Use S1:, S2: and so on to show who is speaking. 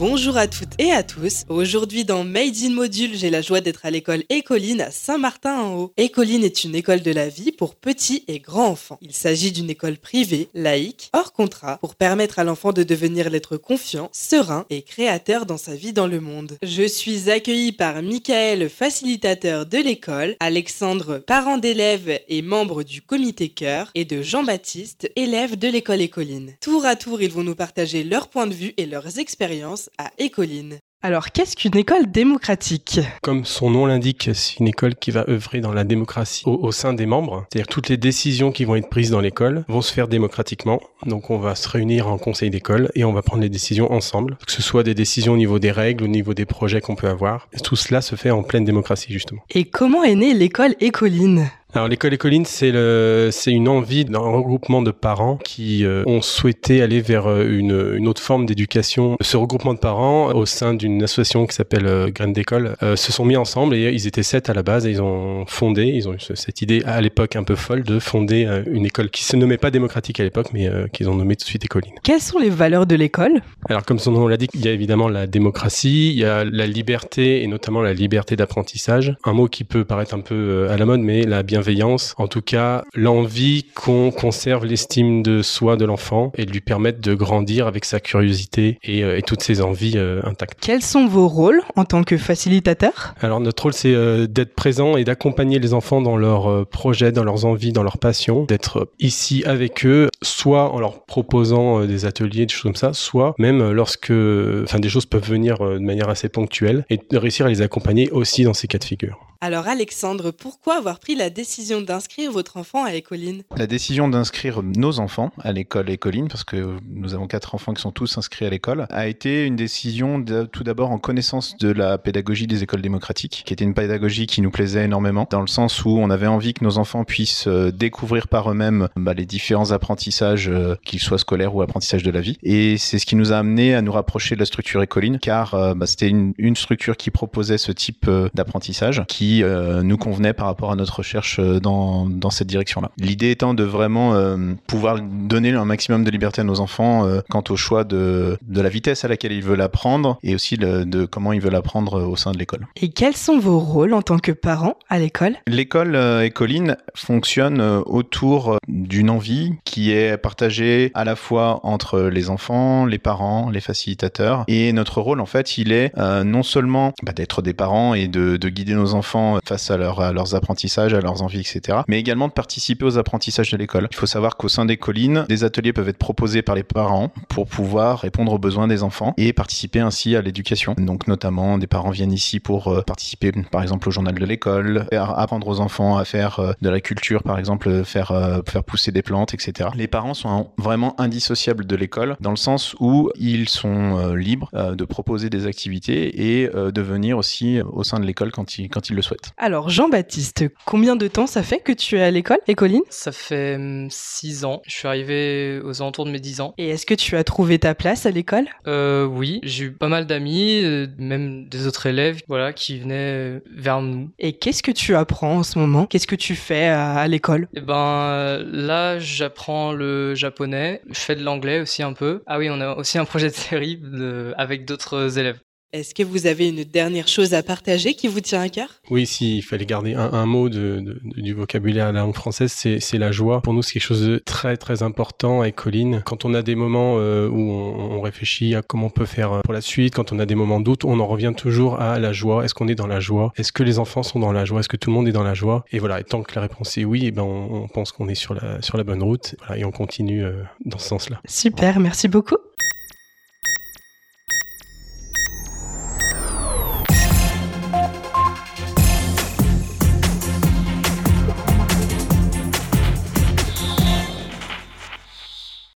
S1: Bonjour à toutes et à tous. Aujourd'hui dans Made in Module, j'ai la joie d'être à l'école Écoline à Saint-Martin-en-Haut. Écoline est une école de la vie pour petits et grands enfants. Il s'agit d'une école privée, laïque, hors contrat, pour permettre à l'enfant de devenir l'être confiant, serein et créateur dans sa vie dans le monde. Je suis accueillie par Michael, facilitateur de l'école, Alexandre, parent d'élèves et membre du comité cœur, et de Jean-Baptiste, élève de l'école Écoline. Tour à tour, ils vont nous partager leur point de vue et leurs expériences à Écoline. Alors, qu'est-ce qu'une école démocratique?
S2: Comme son nom l'indique, c'est une école qui va œuvrer dans la démocratie au, au sein des membres. C'est-à-dire que toutes les décisions qui vont être prises dans l'école vont se faire démocratiquement. Donc on va se réunir en conseil d'école et on va prendre les décisions ensemble. Que ce soit des décisions au niveau des règles, au niveau des projets qu'on peut avoir. tout cela se fait en pleine démocratie justement.
S1: Et comment est née l'école Écoline?
S2: Alors l'école Écoline, c'est le, c'est une envie d'un regroupement de parents qui euh, ont souhaité aller vers euh, une, une autre forme d'éducation. Ce regroupement de parents au sein d'une association qui s'appelle euh, Graines d'école euh, se sont mis ensemble et ils étaient sept à la base et ils ont fondé, ils ont eu cette idée à l'époque un peu folle de fonder une école qui se nommait pas démocratique à l'époque, mais qu'ils ont nommé tout de suite Écoline.
S1: Quelles sont les valeurs de l'école?
S2: Alors comme son nom l'indique, il y a évidemment la démocratie, il y a la liberté et notamment la liberté d'apprentissage. Un mot qui peut paraître un peu à la mode, mais la bienveillance bienveillance, en tout cas l'envie qu'on conserve l'estime de soi de l'enfant et de lui permettre de grandir avec sa curiosité et, euh, et toutes ses envies euh, intactes.
S1: Quels sont vos rôles en tant que facilitateur?
S2: Alors notre rôle c'est euh, d'être présent et d'accompagner les enfants dans leurs projets, dans leurs envies, dans leurs passions, d'être ici avec eux, soit en leur proposant des ateliers, des choses comme ça, soit même lorsque enfin des choses peuvent venir de manière assez ponctuelle et de réussir à les accompagner aussi dans ces cas de figure.
S1: Alors Alexandre, pourquoi avoir pris la décision d'inscrire votre enfant à Écoline?
S3: La décision d'inscrire nos enfants à l'école Écoline, parce que nous avons quatre enfants qui sont tous inscrits à l'école, a été une décision de, tout d'abord en connaissance de la pédagogie des écoles démocratiques, qui était une pédagogie qui nous plaisait énormément, dans le sens où on avait envie que nos enfants puissent euh, découvrir par eux-mêmes bah, les différents apprentissages, euh, qu'ils soient scolaires ou apprentissages de la vie. Et c'est ce qui nous a amené à nous rapprocher de la structure Écoline, car euh, bah, c'était une, structure qui proposait ce type d'apprentissage, qui euh, nous convenait par rapport à notre recherche euh, dans, dans cette direction-là. L'idée étant de vraiment euh, pouvoir donner un maximum de liberté à nos enfants quant au choix de, de la vitesse à laquelle ils veulent apprendre et aussi le, de comment ils veulent apprendre au sein de l'école.
S1: Et quels sont vos rôles en tant que parents à l'école?
S3: L'école Écoline fonctionne autour d'une envie qui est partagée à la fois entre les enfants, les parents, les facilitateurs et notre rôle en fait il est euh, non seulement bah, d'être des parents et de, de guider nos enfants face à, leur, à, leurs apprentissages, à leurs envies, etc. Mais également de participer aux apprentissages de l'école. Il faut savoir qu'au sein des collines, des ateliers peuvent être proposés par les parents pour pouvoir répondre aux besoins des enfants et participer ainsi à l'éducation. Donc notamment, des parents viennent ici pour euh, participer par exemple au journal de l'école, apprendre aux enfants à faire euh, de la culture, par exemple faire, euh, faire pousser des plantes, etc. Les parents sont vraiment indissociables de l'école dans le sens où ils sont libres de proposer des activités et de venir aussi au sein de l'école quand ils, quand ils le souhaitent.
S1: Alors Jean-Baptiste, combien de temps ça fait que tu es à l'école, Écoline
S4: Ça fait 6 ans. Je suis arrivé aux alentours de mes 10 ans.
S1: Et est-ce que tu as trouvé ta place à l'école?
S4: Euh, Oui, j'ai eu pas mal d'amis, euh, même des autres élèves, voilà, qui venaient vers nous.
S1: Et qu'est-ce que tu apprends en ce moment? Qu'est-ce que tu fais à, à l'école?
S4: Eh ben, là, j'apprends le japonais. Je fais de l'anglais aussi un peu. Ah oui, on a aussi un projet de série de, avec d'autres élèves.
S1: Est-ce que vous avez une dernière chose à partager qui vous tient à cœur?
S2: Oui, s'il il fallait garder un, un mot de, de, du vocabulaire à la langue française, c'est la joie. Pour nous, c'est quelque chose de très très important avec Colline. Quand on a des moments euh, où on, on, réfléchit à comment on peut faire pour la suite, quand on a des moments de doute, on en revient toujours à la joie. Est-ce qu'on est dans la joie? Est-ce que les enfants sont dans la joie? Est-ce que tout le monde est dans la joie? Et voilà, et tant que la réponse est oui, et ben on, on pense qu'on est sur la, sur la bonne route. Voilà, et on continue euh, dans ce sens-là.
S1: Super, merci beaucoup.